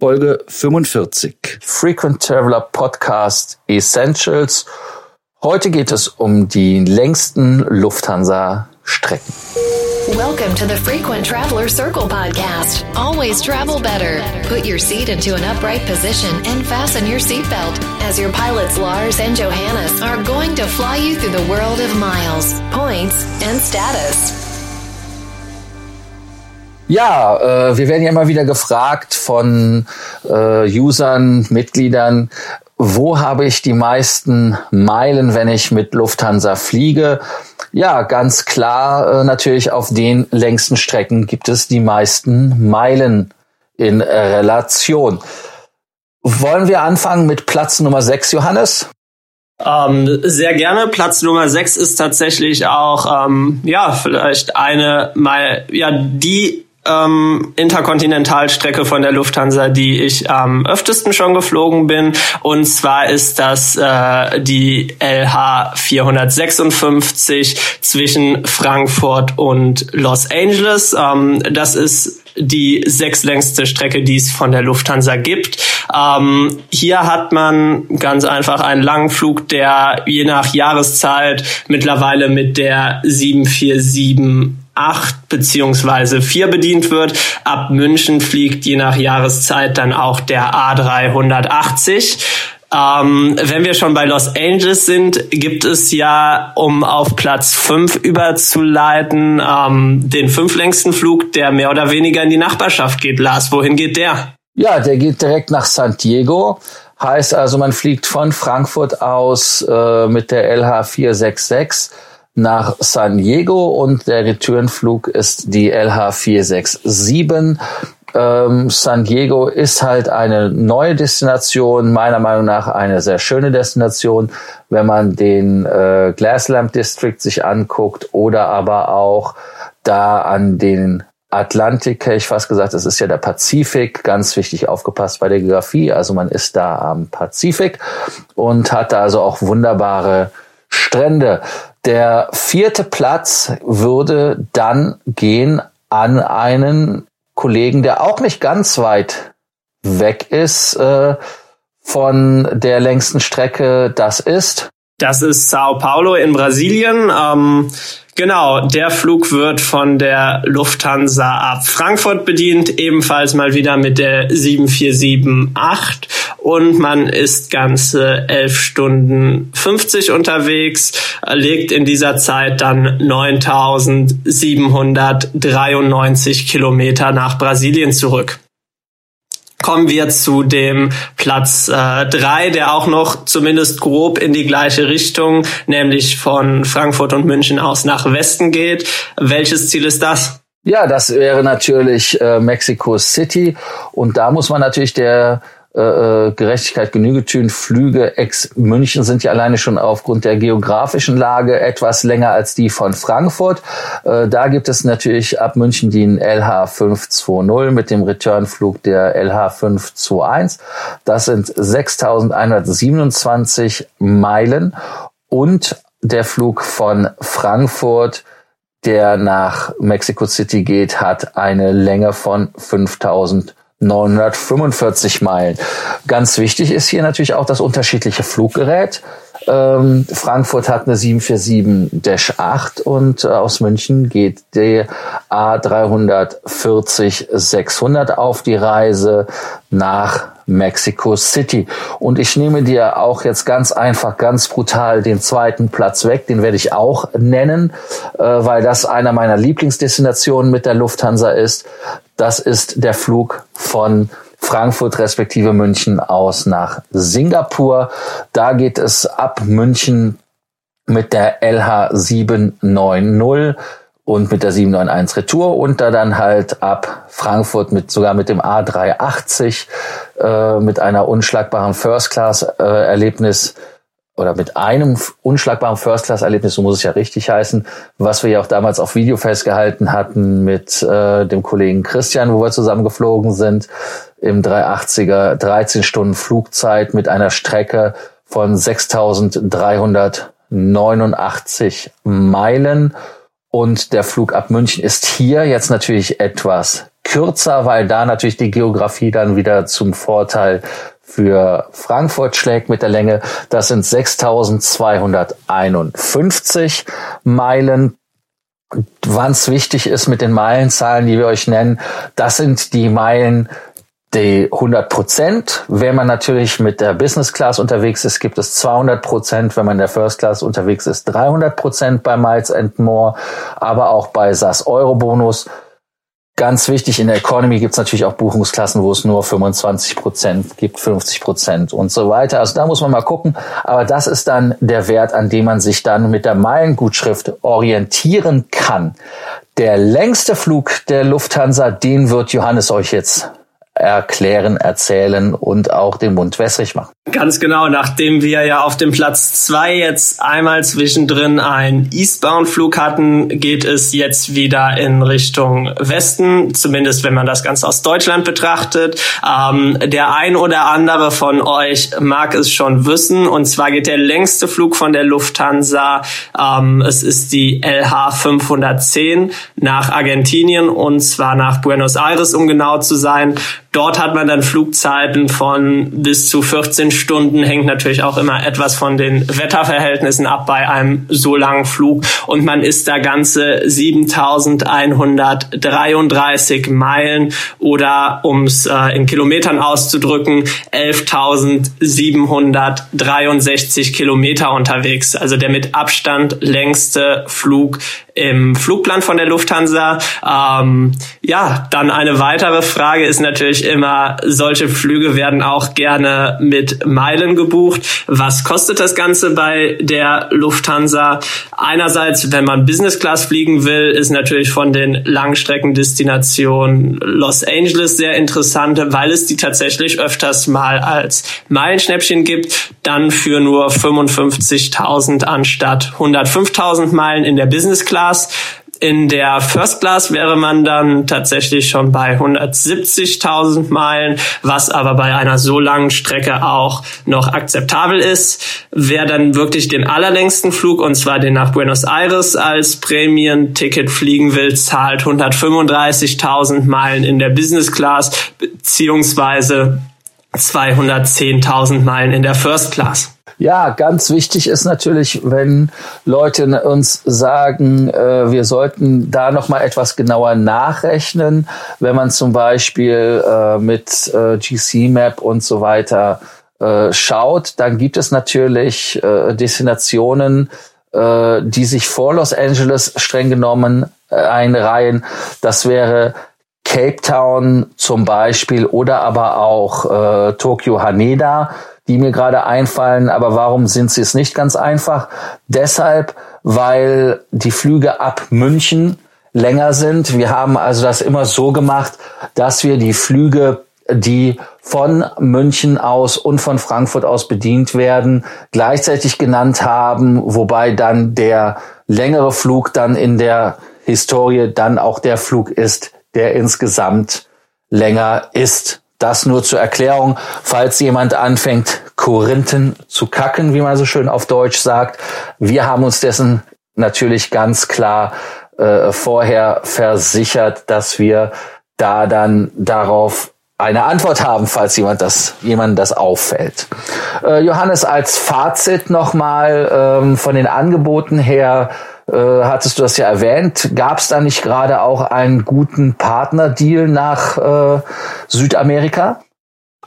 Folge 45. Frequent Traveler Podcast Essentials. Heute geht es um die längsten Lufthansa-Strecken. Welcome to the Frequent Traveler Circle podcast. Always travel better. Put your seat into an upright position and fasten your seatbelt as your pilots Lars and Johannes are going to fly you through the world of miles, points, and status. Ja, äh, wir werden ja immer wieder gefragt von äh, Usern, Mitgliedern, wo habe ich die meisten Meilen, wenn ich mit Lufthansa fliege? Ja, ganz klar, äh, natürlich auf den längsten Strecken gibt es die meisten Meilen in Relation. Wollen wir anfangen mit Platz Nummer 6, Johannes? Ähm, sehr gerne. Platz Nummer 6 ist tatsächlich auch, ähm, ja, vielleicht eine, mal, ja, die ähm, Interkontinentalstrecke von der Lufthansa, die ich am öftesten schon geflogen bin. Und zwar ist das äh, die LH 456 zwischen Frankfurt und Los Angeles. Ähm, das ist die sechslängste Strecke, die es von der Lufthansa gibt. Ähm, hier hat man ganz einfach einen langen Flug, der je nach Jahreszeit mittlerweile mit der 747 8 beziehungsweise 4 bedient wird. Ab München fliegt je nach Jahreszeit dann auch der A380. Ähm, wenn wir schon bei Los Angeles sind, gibt es ja, um auf Platz 5 überzuleiten, ähm, den fünflängsten Flug, der mehr oder weniger in die Nachbarschaft geht. Lars, wohin geht der? Ja, der geht direkt nach San Diego. Heißt also, man fliegt von Frankfurt aus äh, mit der LH 466 nach San Diego und der Returnflug ist die LH 467. Ähm, San Diego ist halt eine neue Destination, meiner Meinung nach eine sehr schöne Destination, wenn man den äh, Glasslamp District sich anguckt oder aber auch da an den Atlantik, hätte ich fast gesagt, es ist ja der Pazifik, ganz wichtig aufgepasst bei der Geografie, also man ist da am Pazifik und hat da also auch wunderbare Strände. Der vierte Platz würde dann gehen an einen Kollegen, der auch nicht ganz weit weg ist äh, von der längsten Strecke. Das ist. Das ist Sao Paulo in Brasilien. Ähm, Genau, der Flug wird von der Lufthansa ab Frankfurt bedient, ebenfalls mal wieder mit der 7478 und man ist ganze 11 Stunden 50 unterwegs, legt in dieser Zeit dann 9793 Kilometer nach Brasilien zurück kommen wir zu dem Platz äh, drei, der auch noch zumindest grob in die gleiche Richtung, nämlich von Frankfurt und München aus nach Westen geht. Welches Ziel ist das? Ja, das wäre natürlich äh, Mexico City und da muss man natürlich der äh, äh, Gerechtigkeit Genüge tun. Flüge ex München sind ja alleine schon aufgrund der geografischen Lage etwas länger als die von Frankfurt. Äh, da gibt es natürlich ab München den LH 520 mit dem Returnflug der LH 521. Das sind 6127 Meilen und der Flug von Frankfurt der nach Mexico City geht, hat eine Länge von 5000 945 Meilen. Ganz wichtig ist hier natürlich auch das unterschiedliche Fluggerät. Ähm, Frankfurt hat eine 747-8 und äh, aus München geht der A340-600 auf die Reise nach Mexico City. Und ich nehme dir auch jetzt ganz einfach, ganz brutal den zweiten Platz weg. Den werde ich auch nennen, äh, weil das einer meiner Lieblingsdestinationen mit der Lufthansa ist. Das ist der Flug von Frankfurt respektive München aus nach Singapur. Da geht es ab München mit der LH 790 und mit der 791 Retour und da dann halt ab Frankfurt mit sogar mit dem A380 äh, mit einer unschlagbaren First Class äh, Erlebnis oder mit einem unschlagbaren First Class Erlebnis, so muss es ja richtig heißen, was wir ja auch damals auf Video festgehalten hatten mit äh, dem Kollegen Christian, wo wir zusammen geflogen sind im 380er 13 Stunden Flugzeit mit einer Strecke von 6389 Meilen. Und der Flug ab München ist hier jetzt natürlich etwas kürzer, weil da natürlich die Geografie dann wieder zum Vorteil für Frankfurt schlägt mit der Länge. Das sind 6251 Meilen. Wann es wichtig ist mit den Meilenzahlen, die wir euch nennen, das sind die Meilen, die 100 Prozent. Wenn man natürlich mit der Business Class unterwegs ist, gibt es 200 Prozent. Wenn man in der First Class unterwegs ist, 300 Prozent bei Miles and More, aber auch bei SAS Euro Bonus Ganz wichtig, in der Economy gibt es natürlich auch Buchungsklassen, wo es nur 25 Prozent gibt, 50 Prozent und so weiter. Also da muss man mal gucken. Aber das ist dann der Wert, an dem man sich dann mit der Meilengutschrift orientieren kann. Der längste Flug der Lufthansa, den wird Johannes euch jetzt erklären, erzählen und auch den Mund wässrig machen. Ganz genau, nachdem wir ja auf dem Platz zwei jetzt einmal zwischendrin ein Eastbound-Flug hatten, geht es jetzt wieder in Richtung Westen, zumindest wenn man das Ganze aus Deutschland betrachtet. Ähm, der ein oder andere von euch mag es schon wissen, und zwar geht der längste Flug von der Lufthansa, ähm, es ist die LH 510 nach Argentinien und zwar nach Buenos Aires, um genau zu sein. Dort hat man dann Flugzeiten von bis zu 14 Stunden, hängt natürlich auch immer etwas von den Wetterverhältnissen ab bei einem so langen Flug. Und man ist da ganze 7133 Meilen oder, um es äh, in Kilometern auszudrücken, 11.763 Kilometer unterwegs. Also der mit Abstand längste Flug im Flugplan von der Lufthansa. Ähm, ja, dann eine weitere Frage ist natürlich immer, solche Flüge werden auch gerne mit Meilen gebucht. Was kostet das Ganze bei der Lufthansa? Einerseits, wenn man Business Class fliegen will, ist natürlich von den Langstreckendestinationen Los Angeles sehr interessant, weil es die tatsächlich öfters mal als Meilenschnäppchen gibt. Dann für nur 55.000 anstatt 105.000 Meilen in der Business Class Class. In der First Class wäre man dann tatsächlich schon bei 170.000 Meilen, was aber bei einer so langen Strecke auch noch akzeptabel ist. Wer dann wirklich den allerlängsten Flug, und zwar den nach Buenos Aires als Prämienticket fliegen will, zahlt 135.000 Meilen in der Business Class beziehungsweise 210.000 Meilen in der First Class. Ja, ganz wichtig ist natürlich, wenn Leute uns sagen, äh, wir sollten da noch mal etwas genauer nachrechnen, wenn man zum Beispiel äh, mit äh, GC Map und so weiter äh, schaut, dann gibt es natürlich äh, Destinationen, äh, die sich vor Los Angeles streng genommen einreihen. Das wäre Cape Town zum Beispiel oder aber auch Tokyo Haneda die mir gerade einfallen. Aber warum sind sie es nicht ganz einfach? Deshalb, weil die Flüge ab München länger sind. Wir haben also das immer so gemacht, dass wir die Flüge, die von München aus und von Frankfurt aus bedient werden, gleichzeitig genannt haben, wobei dann der längere Flug dann in der Historie dann auch der Flug ist, der insgesamt länger ist. Das nur zur Erklärung, falls jemand anfängt, Korinthen zu kacken, wie man so schön auf Deutsch sagt. Wir haben uns dessen natürlich ganz klar äh, vorher versichert, dass wir da dann darauf eine Antwort haben, falls jemand das, jemand das auffällt. Äh, Johannes, als Fazit nochmal ähm, von den Angeboten her, äh, hattest du das ja erwähnt, gab es da nicht gerade auch einen guten Partnerdeal nach äh, Südamerika?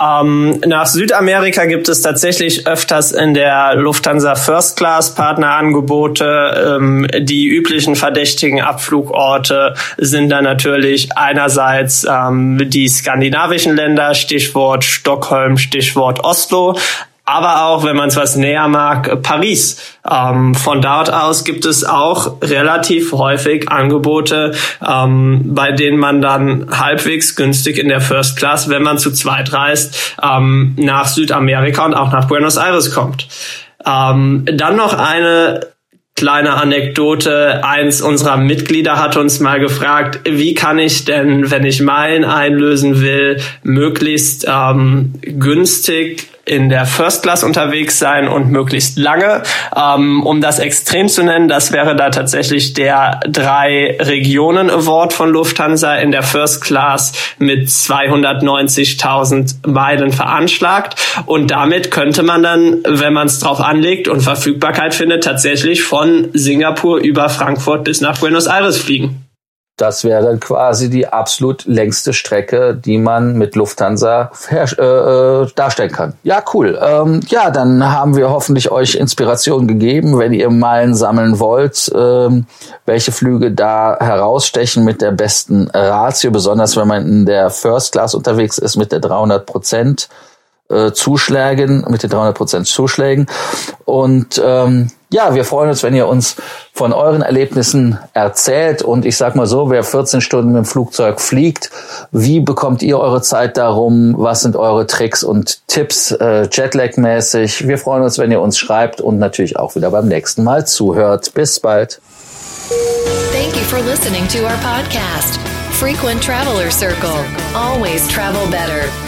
Ähm, nach Südamerika gibt es tatsächlich öfters in der Lufthansa First Class Partnerangebote. Ähm, die üblichen verdächtigen Abflugorte sind dann natürlich einerseits ähm, die skandinavischen Länder, Stichwort Stockholm, Stichwort Oslo, aber auch, wenn man es was näher mag, Paris. Ähm, von dort aus gibt es auch relativ häufig Angebote, ähm, bei denen man dann halbwegs günstig in der First Class, wenn man zu zweit reist, ähm, nach Südamerika und auch nach Buenos Aires kommt. Ähm, dann noch eine kleine Anekdote. Eins unserer Mitglieder hat uns mal gefragt, wie kann ich denn, wenn ich Meilen einlösen will, möglichst ähm, günstig in der First Class unterwegs sein und möglichst lange. Ähm, um das extrem zu nennen, das wäre da tatsächlich der drei Regionen Award von Lufthansa in der First Class mit 290.000 Meilen veranschlagt. Und damit könnte man dann, wenn man es drauf anlegt und Verfügbarkeit findet, tatsächlich von Singapur über Frankfurt bis nach Buenos Aires fliegen. Das wäre dann quasi die absolut längste Strecke, die man mit Lufthansa äh, äh, darstellen kann. Ja, cool. Ähm, ja, dann haben wir hoffentlich euch Inspiration gegeben, wenn ihr Meilen sammeln wollt, ähm, welche Flüge da herausstechen mit der besten Ratio, besonders wenn man in der First Class unterwegs ist mit der 300 Prozent äh, Zuschlägen, mit den 300 Prozent Zuschlägen. Und ähm, ja, wir freuen uns, wenn ihr uns von euren Erlebnissen erzählt. Und ich sag mal so, wer 14 Stunden mit dem Flugzeug fliegt, wie bekommt ihr eure Zeit darum? Was sind eure Tricks und Tipps äh, Jetlag-mäßig? Wir freuen uns, wenn ihr uns schreibt und natürlich auch wieder beim nächsten Mal zuhört. Bis bald. Thank you for listening to our podcast. Frequent Traveler Circle. Always travel better.